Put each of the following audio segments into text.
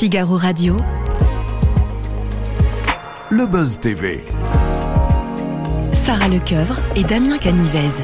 Figaro Radio. Le Buzz TV. Sarah Lecoeuvre et Damien Canivez.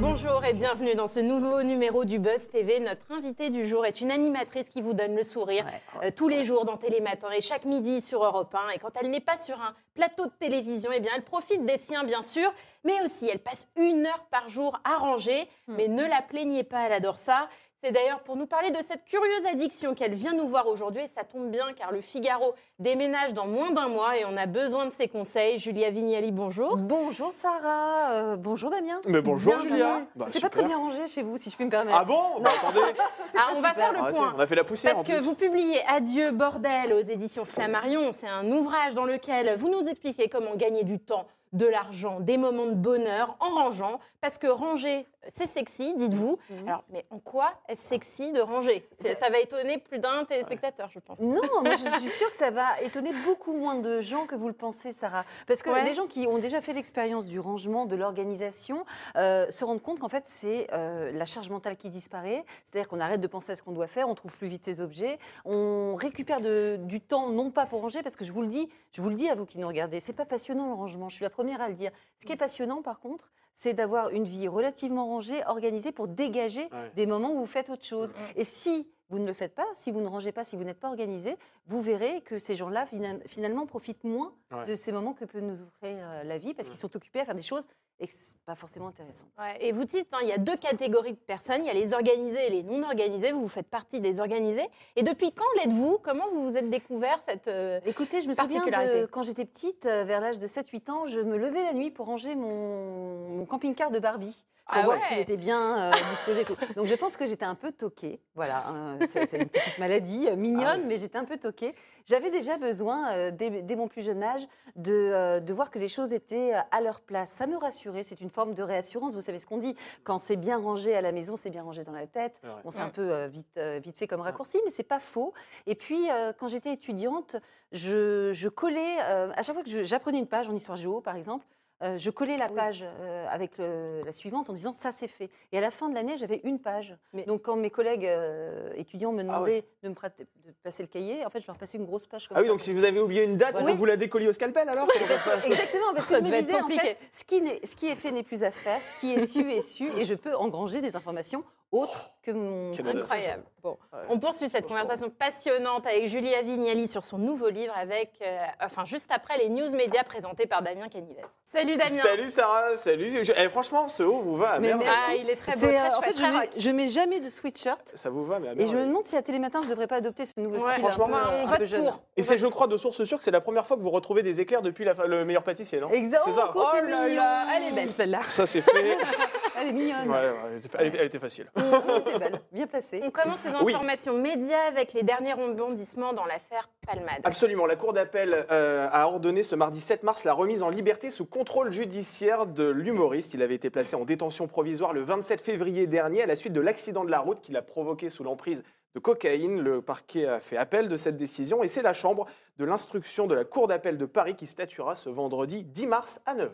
Bonjour et bienvenue dans ce nouveau numéro du Buzz TV. Notre invitée du jour est une animatrice qui vous donne le sourire euh, tous les jours dans Télématin et chaque midi sur Europe 1. Et quand elle n'est pas sur un plateau de télévision, eh bien, elle profite des siens, bien sûr, mais aussi elle passe une heure par jour à ranger. Mais ne la plaignez pas, elle adore ça. C'est d'ailleurs pour nous parler de cette curieuse addiction qu'elle vient nous voir aujourd'hui. Et ça tombe bien car le Figaro déménage dans moins d'un mois et on a besoin de ses conseils. Julia Vignali, bonjour. Bonjour Sarah, euh, bonjour Damien. Mais bonjour Bienvenue. Julia. Bah, c'est pas très bien rangé chez vous, si je puis me permettre. Ah bon Bah attendez, Ah, on va faire le arrêtez, point. on a fait la poussière Parce en que plus. vous publiez Adieu bordel aux éditions Flammarion. C'est un ouvrage dans lequel vous nous expliquez comment gagner du temps, de l'argent, des moments de bonheur en rangeant. Parce que ranger, c'est sexy, dites-vous. Mhm. Alors, mais en quoi est-ce sexy de ranger? Ça va étonner plus d'un téléspectateur, je pense. Non, moi je suis sûre que ça va étonner beaucoup moins de gens que vous le pensez, Sarah. Parce que Ouais. les gens qui ont déjà fait l'expérience du rangement, de l'organisation, euh, se rendent compte qu'en fait c'est euh, la charge mentale qui disparaît. C'est-à-dire qu'on arrête de penser à ce qu'on doit faire, on trouve plus vite ses objets, on récupère de- du temps, non pas pour ranger, parce que je vous le dis, je vous le dis à vous qui nous regardez, c'est pas passionnant le rangement. Je suis la première à le dire. Ce qui est passionnant, par contre, c'est d'avoir une vie relativement rangée, organisée pour dégager Ouais. des moments où vous faites autre chose. Et si vous ne le faites pas, si vous ne rangez pas, si vous n'êtes pas organisé, vous verrez que ces gens-là, fina- finalement, profitent moins Ouais. de ces moments que peut nous offrir euh, la vie, parce qu'ils sont occupés à faire des choses et que c'est pas forcément intéressant. Ouais, et vous dites, hein, il y a deux catégories de personnes. Il y a les organisés et les non organisés. Vous, vous faites partie des organisés. Et depuis quand l'êtes-vous? Comment vous vous êtes découvert cette... euh, Écoutez, je me souviens de quand j'étais petite, euh, vers l'âge de 7-8 ans, je me levais la nuit pour ranger mon, mon camping-car de Barbie. Ah voir ouais. s'il était bien euh, disposé tout. Donc je pense que j'étais un peu toquée. Voilà, hein, c'est une petite maladie euh, mignonne, Ah ouais. mais j'étais un peu toquée. J'avais déjà besoin, euh, dès, dès mon plus jeune âge, de, de voir que les choses étaient à leur place. Ça me rassurait, c'est une forme de réassurance. Vous savez ce qu'on dit, quand c'est bien rangé à la maison, c'est bien rangé dans la tête. Ouais. Bon, c'est Ouais. un peu vite, vite fait comme raccourci, mais c'est pas faux. Et puis, quand j'étais étudiante, je, je collais, à chaque fois que j'apprenais une page en histoire géo, par exemple, euh, je collais la page euh, avec le- la suivante en disant ça c'est fait. Et à la fin de l'année, j'avais une page. Mais- Donc quand mes collègues euh, étudiants me Ah demandaient de me prêter- de passer le cahier, en fait, je leur passais une grosse page comme Ah oui, ça. donc si vous avez oublié une date, Voilà. vous la décolliez au scalpel alors Exactement, parce que je me disais, en fait, ce qui, n'est- ce qui est fait n'est plus à faire, ce qui est su est su, et je peux engranger des informations autres que mon... Incroyable. Bon, Ouais. on poursuit cette conversation passionnante avec Julia Vignali sur son nouveau livre, avec, euh, enfin juste après les news médias présentés par Damien Canivez. Salut Damien. Salut Sarah, salut. Je- eh, franchement, ce haut vous va à Mais. Ah, il est très beau, très euh, en fait, je très mets, je mets jamais de sweatshirt. Ça vous va, mais à Et je me demande si à Télématin, je ne devrais pas adopter ce nouveau Ouais, style. franchement, un peu, on un vote peu jeune. pour. Et c'est, je crois, de source sûre que c'est la première fois que vous retrouvez des éclairs depuis la, le meilleur pâtissier, non? Exact. C'est ça. Oh, c'est Oh là là, elle est belle celle-là. Ça, c'est fait. Elle est mignonne. Ouais, ouais, elle, était, elle- elle était facile. Elle était belle, bien placée. On commence ces Oui. informations médias avec les derniers rebondissements dans l'affaire Palmade. Absolument. La Cour d'appel euh, a ordonné ce mardi 7 mars la remise en liberté sous contrôle judiciaire de l'humoriste. Il avait été placé en détention provisoire le 27 février dernier à la suite de l'accident de la route qu'il a provoqué sous l'emprise de cocaïne. Le parquet a fait appel de cette décision et c'est la Chambre de l'instruction de la Cour d'appel de Paris qui statuera ce vendredi 10 mars à 9h.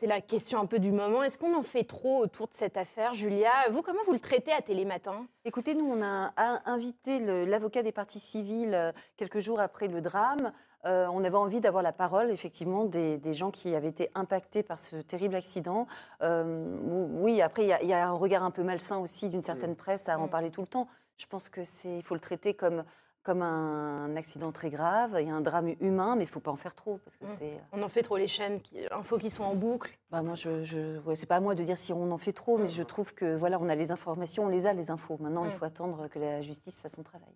C'est la question un peu du moment. Est-ce qu'on en fait trop autour de cette affaire, Julia? Vous, comment vous le traitez à Télématin? Écoutez, nous, on a invité l'avocat des parties civiles euh, quelques jours après le drame. Euh, on avait envie d'avoir la parole, effectivement, des, des gens qui avaient été impactés par ce terrible accident. Euh, oui, après, il y, a- il y a un regard un peu malsain aussi d'une certaine presse à en Mm. parler tout le temps. Je pense que c'est, il faut le traiter comme comme un accident très grave, il y a un drame humain, mais il faut pas en faire trop parce que Mm. c'est. On en fait trop les chaînes, qui, infos qui sont en boucle. Bah moi, je, je ouais, c'est pas à moi de dire si on en fait trop, mais je trouve que voilà, on a les informations, on les a les infos. Maintenant, il Mm. faut attendre que la justice fasse son travail.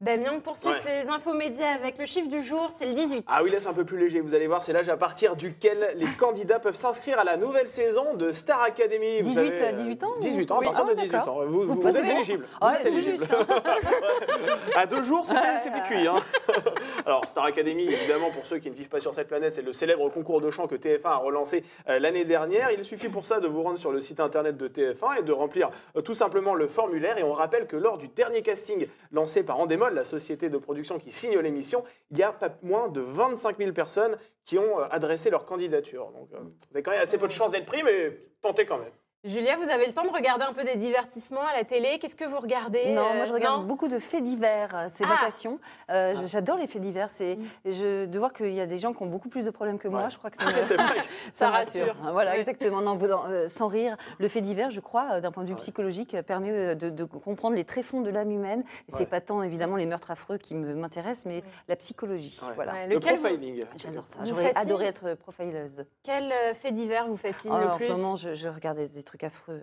Damien, on poursuit Ouais. ces infos médias avec le chiffre du jour, c'est le 18. Ah oui, là c'est un peu plus léger. Vous allez voir, c'est l'âge à partir duquel les candidats peuvent s'inscrire à la nouvelle saison de Star Academy. Vous 18, savez, euh, 18 ans, ou- 18 ans, à Oui. partir Ah, de 18 ans. d'accord. Vous, vous- Vous vous êtes éligible. Vous Ah, êtes tout éligible. juste. hein. à deux jours, c'était cuit. hein. Alors, Star Academy, évidemment, pour ceux qui ne vivent pas sur cette planète, c'est le célèbre concours de chant que TF1 a relancé euh, l'année dernière. Il suffit pour ça de vous rendre sur le site internet de TF1 et de remplir euh, tout simplement le formulaire. Et on rappelle que lors du dernier casting lancé par La société de production qui signe l'émission, il y a pas moins de 25 000 personnes qui ont euh, adressé leur candidature. Donc, euh, vous avez quand même assez peu de chances d'être pris, mais tentez quand même. Julia, vous avez le temps de regarder un peu des divertissements à la télé. Qu'est-ce que vous regardez Non, euh, moi je regarde non beaucoup de faits divers. C'est ma Ah. passion. Euh, J'adore les faits divers. C'est Mm. je, de voir qu'il y a des gens qui ont beaucoup plus de problèmes que moi. Ouais. Je crois que ça me, vrai. Ça rassure. Voilà, exactement. Non, vous- euh, sans rire, le fait divers, je crois, euh, d'un point de vue Ouais. psychologique, euh, permet euh, de, de comprendre les tréfonds de l'âme humaine. Et Ouais. c'est pas tant évidemment les meurtres affreux qui me- m'intéressent, mais la psychologie. Ouais. Voilà. Ouais, Le vous- profiling. J'adore ça. J'aurais adoré être profileuse. Quel euh, fait divers vous fascine Oh, le en plus? ce moment, je, je regarde des, des trucs affreux.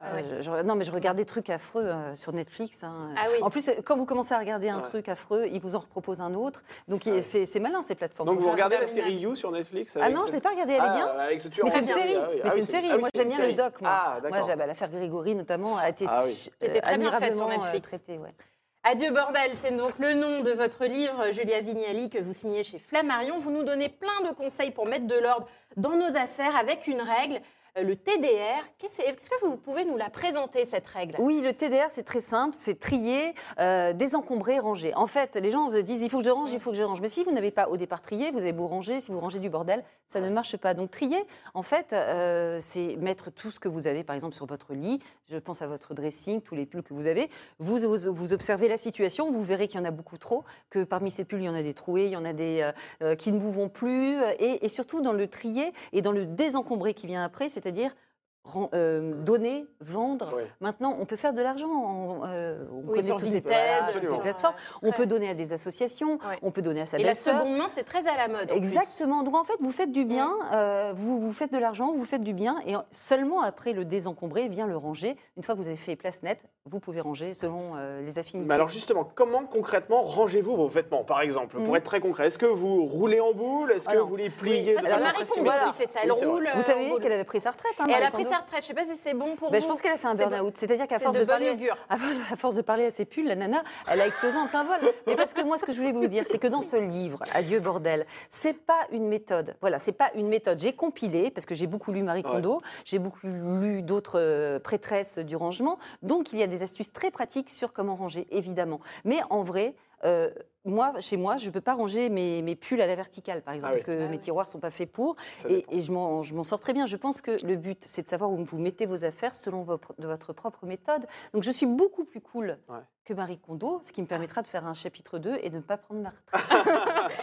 Ah ouais. Euh, je- je- non, mais je regarde des trucs affreux euh, sur Netflix. hein. Ah oui. En plus, quand vous commencez à regarder un Ouais. truc affreux, ils vous en reproposent un autre. Donc, Ah ouais. c'est malin ces plateformes. Donc vous regardez la série You sur Netflix Ah non, je ne l'ai pas regardée, elle est Ah, bien. avec ce tueur Mais en c'est une série. Ah oui. Mais Ah c'est oui, une série. ah oui, moi, j'aime bien le doc. Moi, Ah, moi l'affaire Grégory notamment a été Ah oui. C'était très bien faite sur admirablement, euh, Netflix. traitée, ouais. Adieu bordel, c'est donc le nom de votre livre, Julia Vignali, que vous signez chez Flammarion. Vous nous donnez plein de conseils pour mettre de l'ordre dans nos affaires avec une règle, euh, le TDR. Qu'est-ce est-ce que vous pouvez nous la présenter, cette règle? Oui, le TDR, c'est très simple, c'est trier, euh, désencombrer, ranger. En fait, les gens disent, il faut que je range, il faut que je range. Mais si vous n'avez pas au départ trié, vous avez beau ranger, si vous rangez du bordel, ça ne marche pas. Donc trier, en fait, euh, c'est mettre tout ce que vous avez, par exemple, sur votre lit. Je pense à votre dressing, tous les pulls que vous avez. Vous, observez la situation, vous verrez qu'il y en a beaucoup trop, que parmi ces pulls, il y en a des troués, il y en a des euh, euh, qui ne vous vont plus. Et, et surtout dans le trier et dans le désencombrer qui vient après, c'est-à-dire euh, donner, vendre. Maintenant, on peut faire de l'argent. On, euh, on Oui, connaît toutes ces, Vinted, voilà, toutes ces absolument. plateformes. On Ouais. peut donner à des associations, Ouais. on peut donner à sa Et la seconde main, c'est très à la mode. en plus. Exactement. Donc en fait, vous faites du bien, euh, vous, vous faites de l'argent, vous faites du bien, et seulement après le désencombrer vient le ranger. Une fois que vous avez fait place nette, vous pouvez ranger selon euh, les affinités. Mais alors justement, comment concrètement rangez-vous vos vêtements, par exemple Pour Mhm. être très concret, est-ce que vous roulez en boule? Est-ce Ah que non. vous les Oui, pliez ça, de c'est façon Marie très Kondo symétrique qui fait ça. Elle Oui, c'est vrai. roule. Vous euh, savez qu'elle avait pris sa retraite. hein, elle a pris. Sa retraite. Je sais pas si c'est bon pour Ben, vous. je pense qu'elle a fait un burn-out. C'est-à-dire qu'à force de parler, augure. à force, à force de parler à ses pulls, la nana, elle a explosé en plein vol. Mais parce que moi, ce que je voulais vous dire, c'est que dans ce livre, Adieu bordel, c'est pas une méthode. Voilà, c'est pas une méthode. J'ai compilé parce que j'ai beaucoup lu Marie Kondo, j'ai beaucoup lu d'autres euh, prêtresses du rangement. Donc, il y a des astuces très pratiques sur comment ranger, évidemment. Mais en vrai. Euh, moi, chez moi, je ne peux pas ranger mes, mes pulls à la verticale, par exemple, Ah oui. parce que Ah mes oui. tiroirs ne sont pas faits pour. Et, je m'en sors très bien. Je pense que le but, c'est de savoir où vous mettez vos affaires selon vos pro- de votre propre méthode. Donc, je suis beaucoup plus cool Ouais. que Marie Kondo, ce qui me permettra de faire un chapitre 2 et de ne pas prendre ma retraite.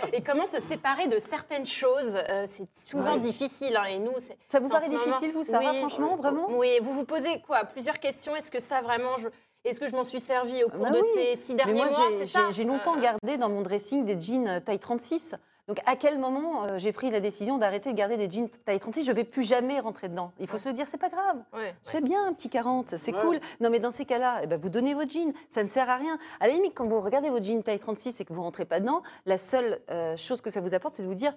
Et comment se séparer de certaines choses euh, C'est souvent Ouais. difficile. hein, et nous, Ça vous paraît moment- difficile, vous, Sarah, Oui. franchement, Oui. vraiment? Oui, vous vous posez quoi? Plusieurs questions. Est-ce que ça vraiment, je... est-ce que je m'en suis servi au cours Bah de oui. ces six Mais derniers moi, mois j'ai- longtemps Euh, gardé dans mon dressing des jeans euh, taille 36. Donc, à quel moment euh, j'ai pris la décision d'arrêter de garder des jeans taille 36 Je ne vais plus jamais rentrer dedans. Il faut se le dire, c'est pas grave. ouais. C'est bien un petit 40, c'est Ouais. cool. Non, mais dans ces cas-là, eh ben, vous donnez vos jeans, ça ne sert à rien. À la limite, quand vous regardez vos jeans taille 36 et que vous rentrez pas dedans, la seule euh, chose que ça vous apporte, c'est de vous dire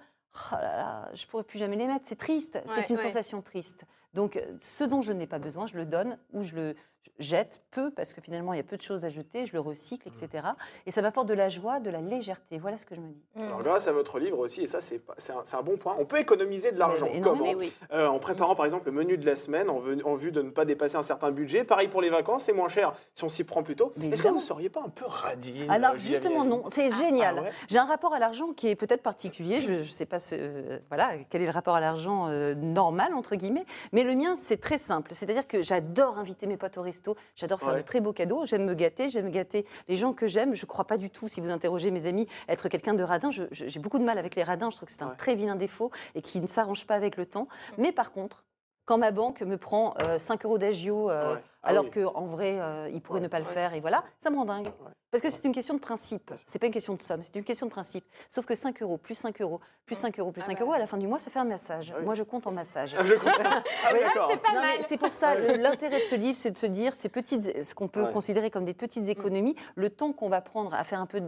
Oh là là, je pourrais plus jamais les mettre. C'est triste, Ouais, c'est une ouais. sensation triste. Donc, ce dont je n'ai pas besoin, je le donne ou je le jette peu parce que finalement, il y a peu de choses à jeter, je le recycle, etc. Et ça m'apporte de la joie, de la légèreté. Voilà ce que je me dis. Alors grâce à votre livre aussi, et ça c'est un, un bon point, on peut économiser de l'argent. Mais- énormément. Comment oui. Euh, En préparant par exemple le menu de la semaine, en, vue- en vue de ne pas dépasser un certain budget. Pareil pour les vacances, c'est moins cher si on s'y prend plus tôt. Est-ce que vous ne seriez pas un peu radine Alors euh, justement non, c'est génial. ah ouais J'ai un rapport à l'argent qui est peut-être particulier. Je ne sais pas ce, euh, voilà quel est le rapport à l'argent euh, normal entre guillemets, mais le mien c'est très simple. C'est-à-dire que j'adore inviter mes potes au resto, j'adore faire Ouais. de très beaux cadeaux, j'aime me gâter, j'aime gâter les gens que j'aime. Je crois pas du tout, si vous interrogez mes amis, être quelqu'un de radin. J'ai beaucoup de mal avec les radins. Je trouve que c'est un Ouais. très vilain défaut et qui ne s'arrange pas avec le temps. Mais par contre. Quand ma banque me prend euh, 5 euros d'agio euh, Ouais. Ah alors oui. qu'en vrai, euh, il pourrait Ouais, ne pas le faire, et voilà, ça me rend dingue. Ouais. Parce que c'est une question de principe. C'est pas une question de somme, c'est une question de principe. Sauf que 5 euros, plus 5 euros, plus 5 euros, plus Ah 5 bah. euros, à la fin du mois, ça fait un massage. Ah oui. Moi, je compte en massage. Ah, je. Ah oui, d'accord. c'est pour ça, l'intérêt de ce livre, c'est de se dire ces petites, ce qu'on peut Ouais. considérer comme des petites économies, le temps qu'on va prendre à faire un peu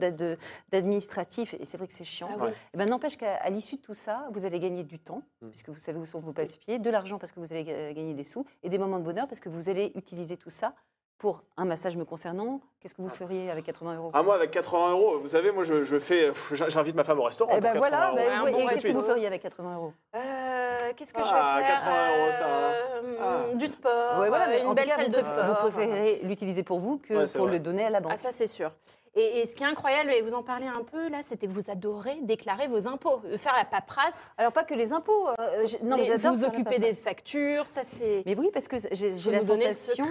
d'administratif, et c'est vrai que c'est chiant, Ah eh ben, n'empêche qu'à à l'issue de tout ça, vous allez gagner du temps, Mm. puisque vous savez où sont vos passe-pieds, de l'argent parce que vous allez ga- gagner des sous, et des moments de bonheur parce que vous allez utiliser tout ça pour un massage me concernant. Qu'est-ce que vous feriez avec 80 euros? Ah, moi, avec 80 euros, vous savez, moi, je, je fais, j'invite ma femme au restaurant. Eh ben pour voilà, 80 ben, bon et qu'est-ce que vous feriez avec 80 euros? Euh, qu'est-ce que Ah, je vais faire? 80 euros, ça. Euh, Ah. Du sport, Ouais, voilà, mais en une tout belle cas, salle vous, de sport. vous préférez l'utiliser pour vous que Ouais, pour vrai. le donner à la banque. Ah, ça, c'est sûr. Et, et ce qui est incroyable, et vous en parlez un peu là, c'était que vous adorez déclarer vos impôts, euh, faire la paperasse. Alors pas que les impôts. euh, j'ai- non, mais Les- j'adore vous occuper des factures, ça c'est. Mais oui, parce que j'ai la sensation.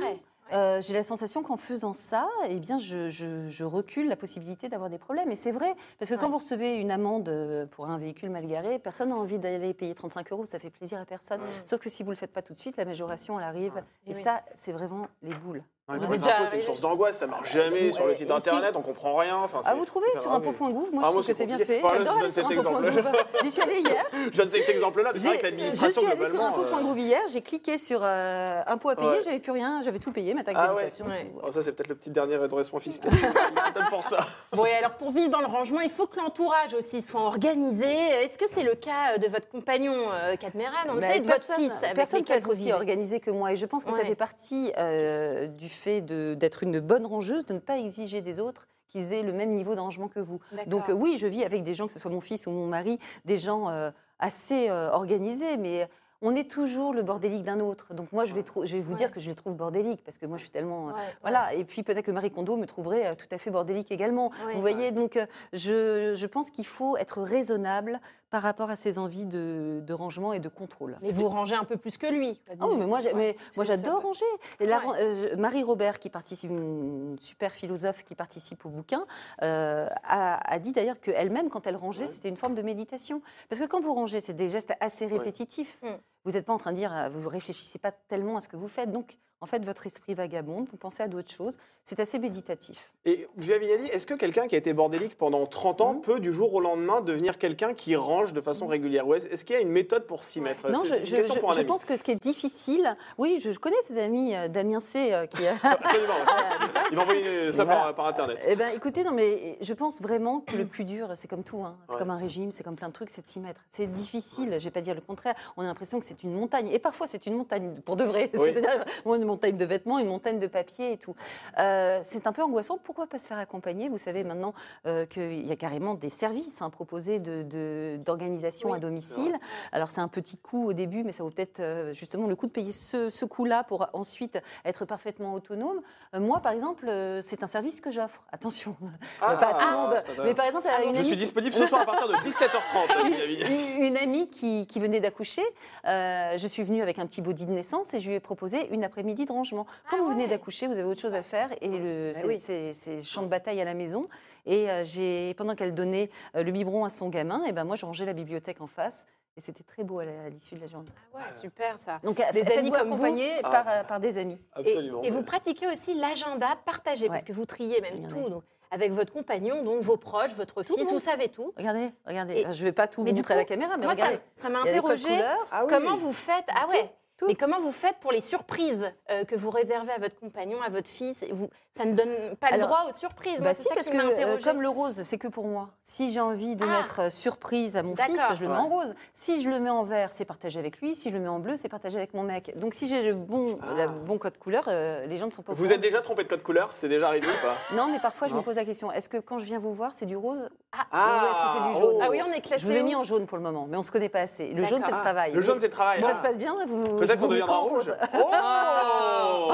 euh, j'ai la sensation qu'en faisant ça, eh bien, je, je- je recule la possibilité d'avoir des problèmes. Et c'est vrai, parce que quand vous recevez une amende euh, pour un véhicule mal garé, personne n'a envie d'aller payer 35 euros, ça fait plaisir à personne. Sauf que si vous ne le faites pas tout de suite, la majoration, elle arrive. Et Et oui. ça, c'est vraiment les boules. Ouais, Vous pour êtes les déjà impôts, c'est une source d'angoisse, ça marche jamais Ouais, sur le site et si- internet, on comprend rien. Enfin, Ah, vous trouvez sur grave. impôt.gouv Moi, Ah, je moi, trouve que c'est bien fait. Voilà, je J'adore donne aller sur cet exemple-là. impôt.gouv. J'y suis allée hier. Je donne cet exemple-là, mais c'est vrai que J'ai- Je l'administration, suis allée sur globalement, euh, impôt.gouv hier, j'ai cliqué sur euh, impôt à payer, Ouais. j'avais plus rien, j'avais tout payé, ma taxe Ah ouais. d'habitation. Oh, ça, c'est peut-être le petit dernier redressement fiscal. C'est peut-être pour ça. Bon, et alors pour vivre dans le rangement, il faut que l'entourage aussi soit organisé. Est-ce que c'est le cas de votre compagnon, euh, Kat Meran On sait, de votre fils Personne peut être aussi organisé que moi. Et je pense que ça fait partie euh, du fait d'être une bonne rangeuse, de ne pas exiger des autres qu'ils aient le même niveau de rangement que vous. Donc euh, oui, je vis avec des gens, que ce soit mon fils ou mon mari, des gens euh, assez euh, organisés, mais on est toujours le bordélique d'un autre. Donc moi, je vais, je vais vous Ouais. dire que je les trouve bordéliques, parce que moi, je suis tellement... euh, ouais. Voilà, et puis peut-être que Marie Kondo me trouverait tout à fait bordélique également. Vous voyez, donc je, je pense qu'il faut être raisonnable par rapport à ses envies de, de rangement et de contrôle. Mais vous rangez un peu plus que lui. disons. mais moi, Ouais, moi j'adore ranger. Et la Ouais. ran- euh, Marie Robert, qui participe, une super philosophe qui participe au bouquin, euh, a, a dit d'ailleurs qu'elle-même, quand elle rangeait, c'était une forme de méditation. Parce que quand vous rangez, c'est des gestes assez répétitifs. Vous n'êtes pas en train de dire, euh, vous ne réfléchissez pas tellement à ce que vous faites. Donc, en fait, votre esprit vagabonde, vous pensez à d'autres choses. C'est assez méditatif. Et Julia Vignali, est-ce que quelqu'un qui a été bordélique pendant 30 ans Mhm. peut du jour au lendemain devenir quelqu'un qui range de façon régulière? Ou est-ce qu'il y a une méthode pour s'y mettre? Non, je, pense que ce qui est difficile, oui, je, connais cet ami euh, Damien C euh, qui a. Absolument. ouais. Il m'a envoyé ça Voilà. par, par Internet. Eh ben, écoutez, non, mais je pense vraiment que le plus dur, c'est comme tout, hein, c'est Ouais. comme un régime, c'est comme plein de trucs, c'est de s'y mettre. C'est difficile, je vais pas dire le contraire. On a l'impression que c'est une montagne, et parfois c'est une montagne pour de vrai. Oui. C'est-à-dire bon, une montagne de vêtements, une montagne de papier et tout. Euh, c'est un peu angoissant. Pourquoi pas se faire accompagner? Vous savez maintenant euh, qu'il y a carrément des services hein, proposés de- de- d'organisation Oui, à domicile. Alors c'est un petit coût au début, mais ça vaut peut-être euh, justement le coup de payer ce, ce coût-là pour ensuite être parfaitement autonome. Moi, par exemple, c'est un service que j'offre. Attention, Ah, pas à tout le ah, monde. Mais par exemple, une Je amie suis disponible ce soir à partir de 17h30, Julia Vignali. une, une amie qui, qui venait d'accoucher, euh, je suis venue avec un petit body de naissance et je lui ai proposé une après-midi de rangement. Quand Ah vous venez d'accoucher, vous avez autre chose à faire et le, Bah c'est, oui. c'est- c'est champ de bataille à la maison. Et euh, j'ai, pendant qu'elle donnait euh, le biberon à son gamin, et ben moi je rangeais la bibliothèque en face et c'était très beau à, l'issue de la journée. Ah ouais, super ça. Donc Des amis comme vous Ah. par, euh, par des amis. Et- Absolument. Et, vous pratiquez aussi l'agenda partagé, parce que vous triez même tout. donc, avec votre compagnon, donc vos proches, votre Tout fils, vous savez tout. Regardez, regardez. Et- je vais pas tout vous montrer à coup, la caméra, mais Moi, ça regardez. ça m'a interrogé. Ah oui. Comment vous faites? Ah ouais. Tout. Mais comment vous faites pour les surprises euh, que vous réservez à votre compagnon, à votre fils? Vous, Ça ne donne pas le droit aux surprises. Bah Moi, si, c'est ça parce qui que euh, comme le rose, c'est que pour moi. Si j'ai envie de Ah. mettre euh, surprise à mon fils, je le mets en rose. Si je le mets en vert, c'est partagé avec lui. Si je le mets en bleu, c'est partagé avec mon mec. Donc si j'ai le bon, Ah. bon code couleur, euh, les gens ne sont pas au Vous êtes déjà trompé de code couleur? C'est déjà arrivé ou pas? Non, mais parfois je me pose la question est-ce que quand je viens vous voir, c'est du rose? Ah, Ou est-ce que c'est du jaune? Oh. Ah oui, on est classé. Je vous ai mis en jaune pour le moment, mais on se connaît pas assez. Le jaune, c'est le Ah, travail. Le jaune, c'est le travail. ça Ah. se passe bien, vous Peut-être qu'on vous deviendra rouge. Oh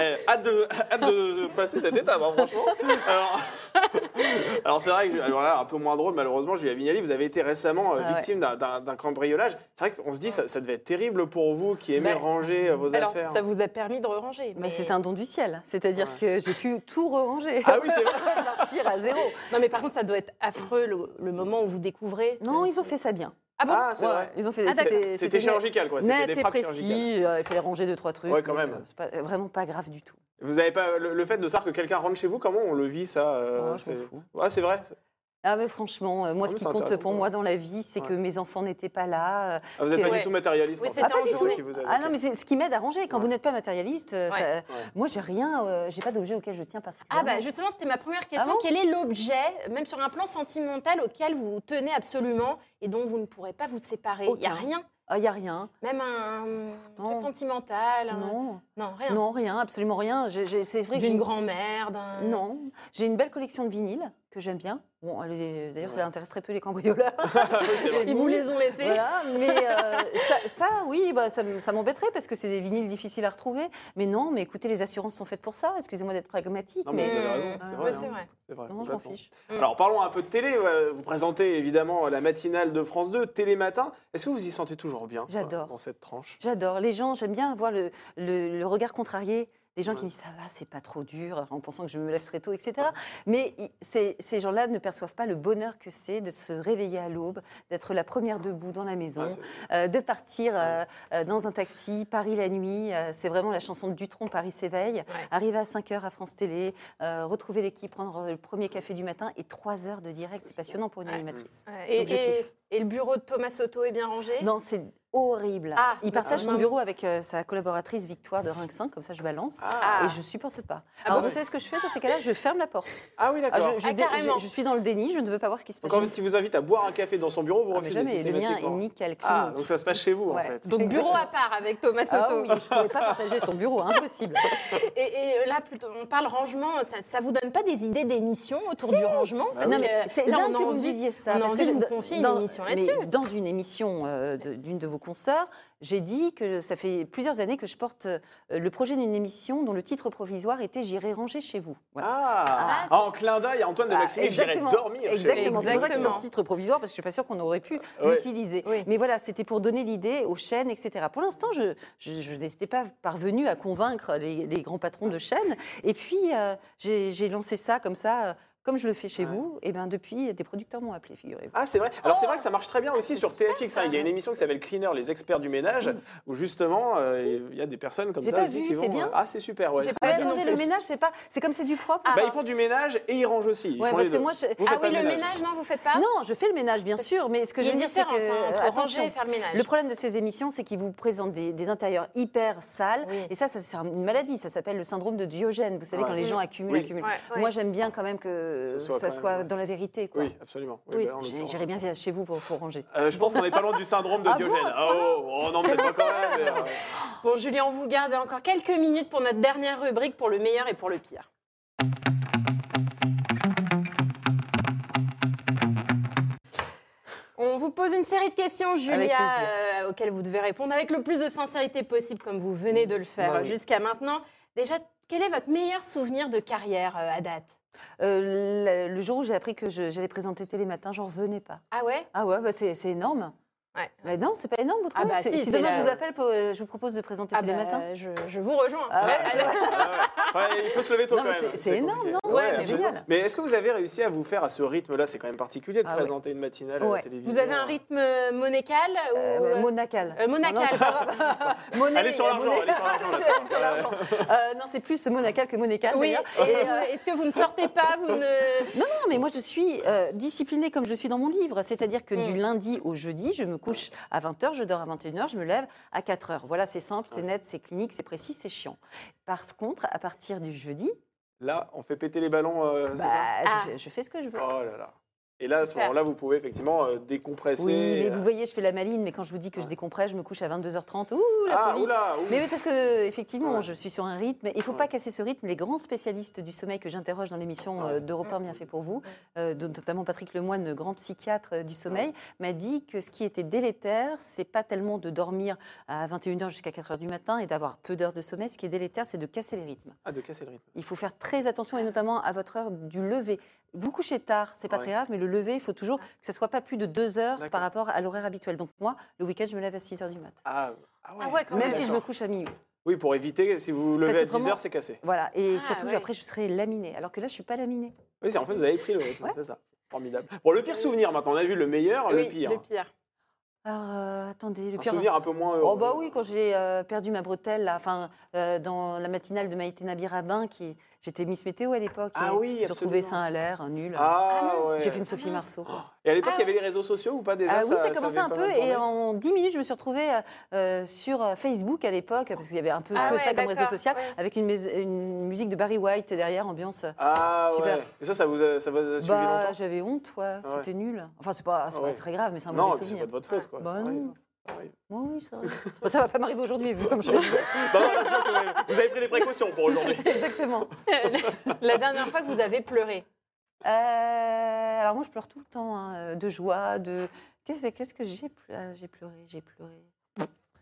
Eh, hâte, de, hâte de passer cette étape, hein, franchement. Alors, alors c'est vrai que, alors là, un peu moins drôle, malheureusement, Julia Vignali, vous avez été récemment euh, Ah ouais. victime d'un- cambriolage. C'est vrai qu'on se dit, ça, ça devait être terrible pour vous qui aimez Bah, ranger euh, vos Alors, affaires. ça vous a permis de ranger. Mais mais- c'est un don du ciel, c'est-à-dire que j'ai pu tout ranger. Ah oui, c'est vrai. Partir à zéro. Non, mais par contre, ça doit être affreux le, le moment où vous découvrez. ce- Non, ils ont ce- fait ça bien. Ah bon? Ah, c'est Ouais, vrai. Ils ont fait. Ah, d'accord. C'était chirurgical, quoi. C'était Net des et frappes chirurgicales. précis. euh, il fallait ranger deux trois trucs. Ouais, quand mais, même. euh, C'est pas- vraiment pas grave du tout. Vous avez pas le, le fait de savoir que quelqu'un rentre chez vous, comment on le vit ça euh, je c'est- fous. Ouais, c'est vrai. Ah mais franchement, euh, moi Ah, ce qui compte pour moi dans la vie, c'est Ouais. que mes enfants n'étaient pas là. euh, Ah, vous n'êtes pas Ouais. du tout matérialiste. Oui, en fait. ça journée. qui vous. Ah non mais c'est ce qui m'aide à ranger. Quand Ouais. vous n'êtes pas matérialiste, euh, Ouais. ça- moi j'ai rien, euh, j'ai pas d'objet auquel je tiens Ah particulièrement. bah justement, c'était ma première question. Ah bon Quel est l'objet, même sur un plan sentimental, auquel vous tenez absolument et dont vous ne pourrez pas vous séparer? Il n'y a rien Ah, il y a rien. Même un Non. truc sentimental un- Non, Non, rien. non rien, absolument rien. C'est vrai D'une une- grand-mère, d'un... Non, j'ai une belle collection de vinyles. Que j'aime bien. Bon, d'ailleurs, ça intéresse très peu les cambrioleurs. Ils vous les ont laissés Voilà, mais euh, ça, ça, oui, bah, ça, m'embêterait parce que c'est des vinyles difficiles à retrouver. Mais non, mais écoutez, les assurances sont faites pour ça. Excusez-moi d'être pragmatique, Non, mais mais vous avez raison, c'est Oui, vrai. c'est hein. vrai. C'est vrai, non, je m'en fiche. Mm. Alors parlons un peu de télé. Vous présentez évidemment la matinale de France 2, Télématin. Est-ce que vous y sentez toujours bien J'adore. euh, dans cette tranche? J'adore. Les gens, j'aime bien voir le, le- le regard contrarié. Des gens Ouais. qui me disent ça va, c'est pas trop dur, en pensant que je me lève très tôt, etc. Mais ces, ces gens-là ne perçoivent pas le bonheur que c'est de se réveiller à l'aube, d'être la première debout dans la maison, Ah, euh, de partir euh, euh, dans un taxi, Paris la nuit. euh, c'est vraiment la chanson de Dutronc, Paris s'éveille. Arriver à 5 heures à France Télé, euh, retrouver l'équipe, prendre le premier café du matin et 3 heures de direct. C'est passionnant pour une Ouais. animatrice. Ouais. Et, Donc, je et- kiffe. Et le bureau de Thomas Soto est bien rangé? Non, c'est horrible. Ah, il bah, partage ah, son bureau avec euh, sa collaboratrice Victoire de Rinxin, comme ça je balance. Ah, Et je supporte pas. Ah Alors bon vous savez ce que je fais dans ces cas-là? Je ferme la porte. Ah oui, Ah, d'accord. je, je Ah, dé- carrément. je- je suis dans le déni, je ne veux pas voir ce qui se passe. Quand il vous invite à boire un café dans son bureau, vous Ah, refusez jamais, le mien est nickel, Ah, donc ça se passe chez vous Ouais. en fait. Donc bureau à part avec Thomas Soto. Ah oui, je ne pourrais pas partager son bureau, impossible. Et, et là, plutôt, on parle rangement. Ça, ça vous donne pas des idées d'émissions autour du rangement? Parce non, que mais c'est là, dingue on a que vous me disiez ça. on a envie de je- vous confier une émission là-dessus. Dans une émission euh, d'une de vos consoeurs, j'ai dit que ça fait plusieurs années que je porte euh, le projet d'une émission dont le titre provisoire était J'irai ranger chez vous. Voilà. Ah, Ah, en clin d'œil à Antoine de Ah, Maxime, j'irai dormir chez vous. Exactement. C'est pour ça que c'est un titre provisoire parce que je suis pas sûre qu'on aurait pu Ouais. l'utiliser. Oui. Mais voilà, c'était pour donner l'idée aux chaînes, etc. Pour l'instant, je, je, je n'étais pas parvenue à convaincre les, les grands patrons de chaînes. Et puis, euh, j'ai j'ai lancé ça comme ça. Comme je le fais chez Ouais. vous, et ben depuis, des producteurs m'ont appelé, figurez-vous. Ah, c'est vrai. Alors, c'est Oh, vrai que ça marche très bien aussi sur TFX. hein. Il y a une émission qui s'appelle Cleaner, les experts du ménage, où justement, euh, il y a des personnes comme J'ai ça pas aussi vu, qui c'est vont. bien. euh, Ah, c'est super. Ouais, J'ai c'est pas Ah, bien. attendez, le ménage, c'est pas, c'est comme c'est du propre. Ah. Bah, ils font du ménage et ils rangent aussi. Ils Ouais, font parce les que moi, je- Vous Ah oui, le ménage, non, vous faites pas non, je fais le ménage, bien sûr, mais ce que je a veux dire, c'est que hein, ranger et faire le ménage. Le problème de ces émissions, c'est qu'ils vous présentent des, intérieurs hyper sales. Et ça, ça c'est une maladie. Ça s'appelle le syndrome de Diogène. Vous savez, Ouais. quand les gens Mm. accumulent, Oui. accumulent. Ouais. Moi, j'aime bien quand même que Ce soit ça soit même- dans la vérité. Quoi. Oui, absolument. Oui, Oui. bah. J'irai bien via- chez vous pour, pour ranger. Euh, je pense qu'on n'est pas loin du syndrome de Ah Diogène. bon, Ah, oh, oh, non, peut-être pas quand même. mais, euh, Bon, Julien, on vous garde encore quelques minutes pour notre dernière rubrique pour le meilleur et pour le pire. On vous pose une série de questions, Julia, euh, auxquelles vous devez répondre avec le plus de sincérité possible, comme vous venez de le faire Bah oui. jusqu'à maintenant. Déjà, quel est votre meilleur souvenir de carrière euh, à date? Euh, le, le jour où j'ai appris que j'allais présenter Télématin, j'en revenais pas. Ah ouais? Ah ouais, bah c'est énorme. Ouais. Mais non, c'est pas énorme, vous Ah trouvez bah si, demain la- je vous appelle, pour- euh, je vous propose de présenter Ah bah, Télématin. je, je vous rejoins. Ah ouais, Ouais, il faut se lever tôt Non, quand même. c'est- énorme, compliqué. non Ouais, c'est génial. Mais est-ce que vous avez réussi à vous faire à ce rythme-là C'est quand même particulier de Ah ouais. présenter une matinale à la télévision. Vous avez un rythme monécal ou... Euh, monacal. Euh, monacal. Non, non, Allez sur euh, l'argent, allez sur l'argent. Euh, non, c'est plus monacal que monécal. Oui, euh, euh, est-ce que vous ne sortez pas vous ne... Non, non, mais moi je suis euh, disciplinée comme je suis dans mon livre. C'est-à-dire que Mm. du lundi au jeudi, je me couche à 20h, je dors à 21h, je me lève à 4h. Voilà, c'est simple, c'est net, c'est clinique, c'est précis, c'est chiant. Par contre, à partir du jeudi, Là, on fait péter les ballons, euh, c'est bah, ça je, Ah. fais, je fais ce que je veux. Oh là là. Et là, à ce moment-là, vous pouvez effectivement euh, décompresser. Oui, mais euh, vous voyez, je fais la maline, mais quand je vous dis que je décompresse, je me couche à 22h30. Ouh, la Ah, folie oula, ouh. Mais oui, parce que effectivement, Ouais. je suis sur un rythme. Il ne faut pas casser ce rythme. Les grands spécialistes du sommeil que j'interroge dans l'émission euh, d'Europe 1 bien fait pour vous, euh, notamment Patrick Lemoine, grand psychiatre du sommeil, m'a dit que ce qui était délétère, c'est pas tellement de dormir à 21h jusqu'à 4h du matin et d'avoir peu d'heures de sommeil. Ce qui est délétère, c'est de casser les rythmes. Ah, de casser le rythme. Il faut faire très attention et notamment à votre heure du lever. Vous couchez tard, c'est pas Ouais. très grave, mais le lever, il faut toujours que ce soit pas plus de deux heures par rapport à l'horaire habituel. Donc moi, le week-end, je me lève à 6h du matin. Ah, ah ouais. Ah ouais, quand Même même. si je me couche à minuit. Oui, pour éviter, si vous levez Parce à qu'autrement- 10h, c'est cassé. Voilà, et Ah, surtout ouais. après je serai laminée. Alors que là je suis pas laminée. Oui, c'est en fait, vous avez pris le rythme, Ouais. c'est ça. Formidable. Bon, le pire souvenir maintenant, on a vu le meilleur, Oui, le pire. Le pire. Alors euh, attendez, le Un pire. souvenir un peu moins heureux. Oh bah oui, quand j'ai euh, perdu ma bretelle, là, enfin euh, dans la matinale de Maïté Nabi Rabin, qui j'étais Miss Météo à l'époque. Ah et oui, Je absolument. saint à l'air, nul. Ah, ouais. J'ai fait une Sophie Marceau. Et à l'époque, Ah il y avait les réseaux sociaux ou pas déjà? Ah oui, ça, ça commençait un peu et en 10 minutes, je me suis retrouvée euh, euh, sur euh, Facebook à l'époque, parce qu'il y avait un peu Ah que ouais, ça comme réseau social, ouais. avec une, musique de Barry White derrière, ambiance. Ah Super. ouais. Et ça, ça vous a, ça vous a suivi Bah, longtemps? j'avais honte, ouais. Ah ouais. C'était nul. Enfin, c'est pas, c'est pas très grave, mais c'est un Non, mauvais et puis c'est souvenir. pas de votre faute, quoi. Bah ça non. Oui, oui, ça. Bon, ça va pas m'arriver aujourd'hui, vu comme je. Non, non, que vous avez pris des précautions pour aujourd'hui. Exactement. La dernière fois que vous avez pleuré? Euh, alors moi, je pleure tout le temps, hein, de joie, de... Qu'est-ce que j'ai J'ai pleuré, j'ai pleuré.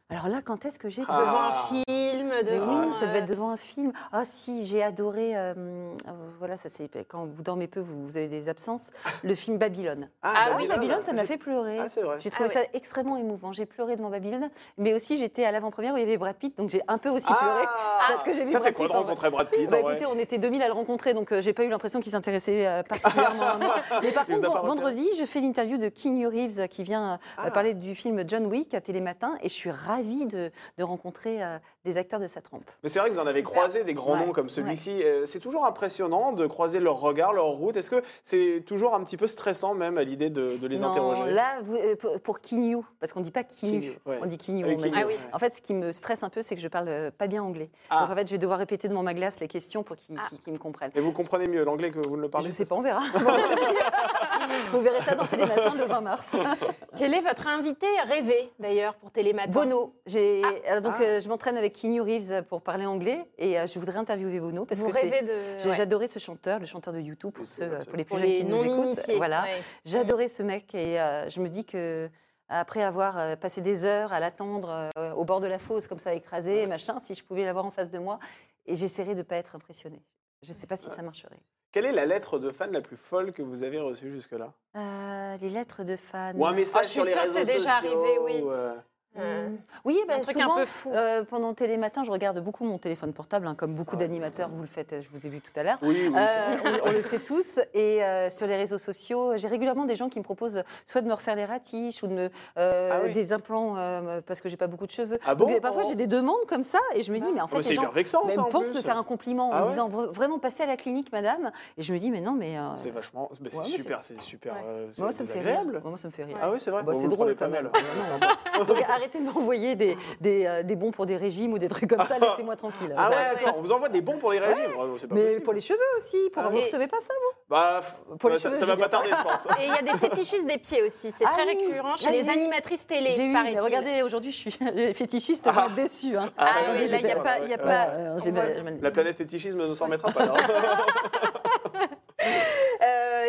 Alors là, quand est-ce que j'ai Ah. Devant un film, Mais devant. oui, ça devait être devant un film. Ah si, j'ai adoré. euh, euh, voilà, ça c'est quand vous dormez peu, vous, vous avez des absences. Le film Babylone. Ah Ah, oui, Babylone, ça m'a fait pleurer. Ah, c'est vrai. J'ai trouvé Ah ça extrêmement émouvant. J'ai pleuré devant Babylone, mais aussi j'étais à l'avant-première où il y avait Brad Pitt, donc j'ai un peu aussi pleuré. Ah, parce que j'ai vu Ça fait Brad quoi de rencontrer Brad Pitt Bah écoutez, on était 2000 à le rencontrer, donc euh, j'ai pas eu l'impression qu'il s'intéressait euh, particulièrement à moi. Mais par contre, vendredi, je fais l'interview de Keanu Reeves qui vient Ah. parler du film John Wick à Télématin, et je suis ravie de, de rencontrer euh, des acteurs de sa trempe. Mais c'est vrai que vous en avez Super. croisé des grands Ouais, noms comme celui-ci. Euh, C'est toujours impressionnant de croiser leur regard, leur route. Est-ce que c'est toujours un petit peu stressant même à l'idée de, de les Non, interroger? là, vous- euh, pour, pour Keanu, parce qu'on dit pas Keanu, ouais. on dit. Oui. Ah oui. ouais. En fait, ce qui me stresse un peu, c'est que je parle pas bien anglais. Ah. Donc en fait, je vais devoir répéter devant ma glace les questions pour qu'ils Ah. me comprennent. Et vous comprenez mieux l'anglais que vous ne le parlez je sais c'est pas, on verra. vous verrez ça dans Télématin le 20 mars. Quel est votre invité rêvé d'ailleurs pour Télématin Bono. J'ai euh, donc Ah. euh, je m'entraîne avec Keanu Reeves pour parler anglais et euh, je voudrais interviewer Bono parce Vous que c'est rêvez de. j'ai- ouais. j'adorais ce chanteur, le chanteur de YouTube pour, ceux, absolument. pour les plus Pour jeunes les qui nous écoutent. Voilà. ouais. J'adorais ce mec et euh, je me dis que après avoir euh, passé des heures à l'attendre euh, au bord de la fosse comme ça écrasé machin, si je pouvais l'avoir en face de moi et j'essaierais de pas être impressionnée. Je ne sais pas si ça marcherait. Quelle est la lettre de fan la plus folle que vous avez reçue jusque-là? Euh, les lettres de fans. Ou un message Ah, je suis sur les sûre que réseaux c'est déjà sociaux arrivé, oui. ou, euh, Euh, Oui, un bah, truc souvent, un peu fou. euh, pendant Télématin, je regarde beaucoup mon téléphone portable, hein, comme beaucoup d'animateurs, vous le faites, euh, je vous ai vu tout à l'heure. Oui, oui. Euh, on, on le fait tous et euh, sur les réseaux sociaux, j'ai régulièrement des gens qui me proposent soit de me refaire les ratiches ou de me, euh, Ah oui. des implants euh, parce que j'ai pas beaucoup de cheveux. Ah Donc, bon parfois Oh. j'ai des demandes comme ça et je me dis mais en Oh, fait mais c'est les gens vexant ça en pensent plus. me faire un compliment Ah en ouais disant vra- vraiment passer à la clinique madame et je me dis mais non mais euh, C'est vachement, mais c'est Ouais, super, c'est super, Ouais. euh, c'est moi ça me fait rire. Moi ça me fait rire. Ah oui, c'est vrai. Bah, c'est drôle quand même. Arrêtez de m'envoyer des, des, euh, des bons pour des régimes ou des trucs comme ça, laissez-moi tranquille. Ah ouais, d'accord. On vous envoie des bons pour les régimes. Oh, pas Mais possible. pour les cheveux aussi, pour Ah vous oui. recevez pas ça Bah, Pour les ça, cheveux, ça va pas tarder, je pense. Et il y a des fétichistes des pieds aussi. C'est Ah très oui. récurrent chez les animatrices télé, J'ai eu, mais regardez, aujourd'hui, je suis les fétichistes Ah. déçus. Hein. Ah oui, là, il n'y a pas. Y a La planète fétichisme ne s'en mettra pas là.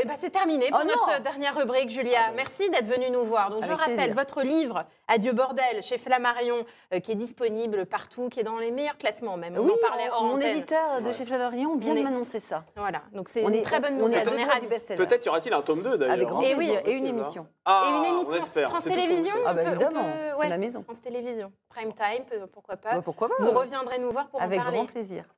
et ben, c'est terminé pour Oh notre non dernière rubrique, Julia. Ah bon. Merci d'être venue nous voir. Donc, je Avec rappelle plaisir. votre livre Adieu bordel chez Flammarion, euh, qui est disponible partout, qui est dans les meilleurs classements même. On Oui, en parlait hors mon antenne. éditeur de chez Flammarion vient On de est- m'annoncer ça. Voilà, donc c'est On une est, très bonne on est nouvelle. On. Peut-être y aura-t-il un tome 2 d'ailleurs. Avec grand Et oui. Et une hein. émission. Ah, Et une on émission. espère. France Télévisions. Ah bah on peut- on évidemment, c'est ouais, maison. France Télévisions, prime time, pourquoi pas. Ouais, pourquoi pas Vous reviendrez nous voir pour Avec en parler. grand plaisir.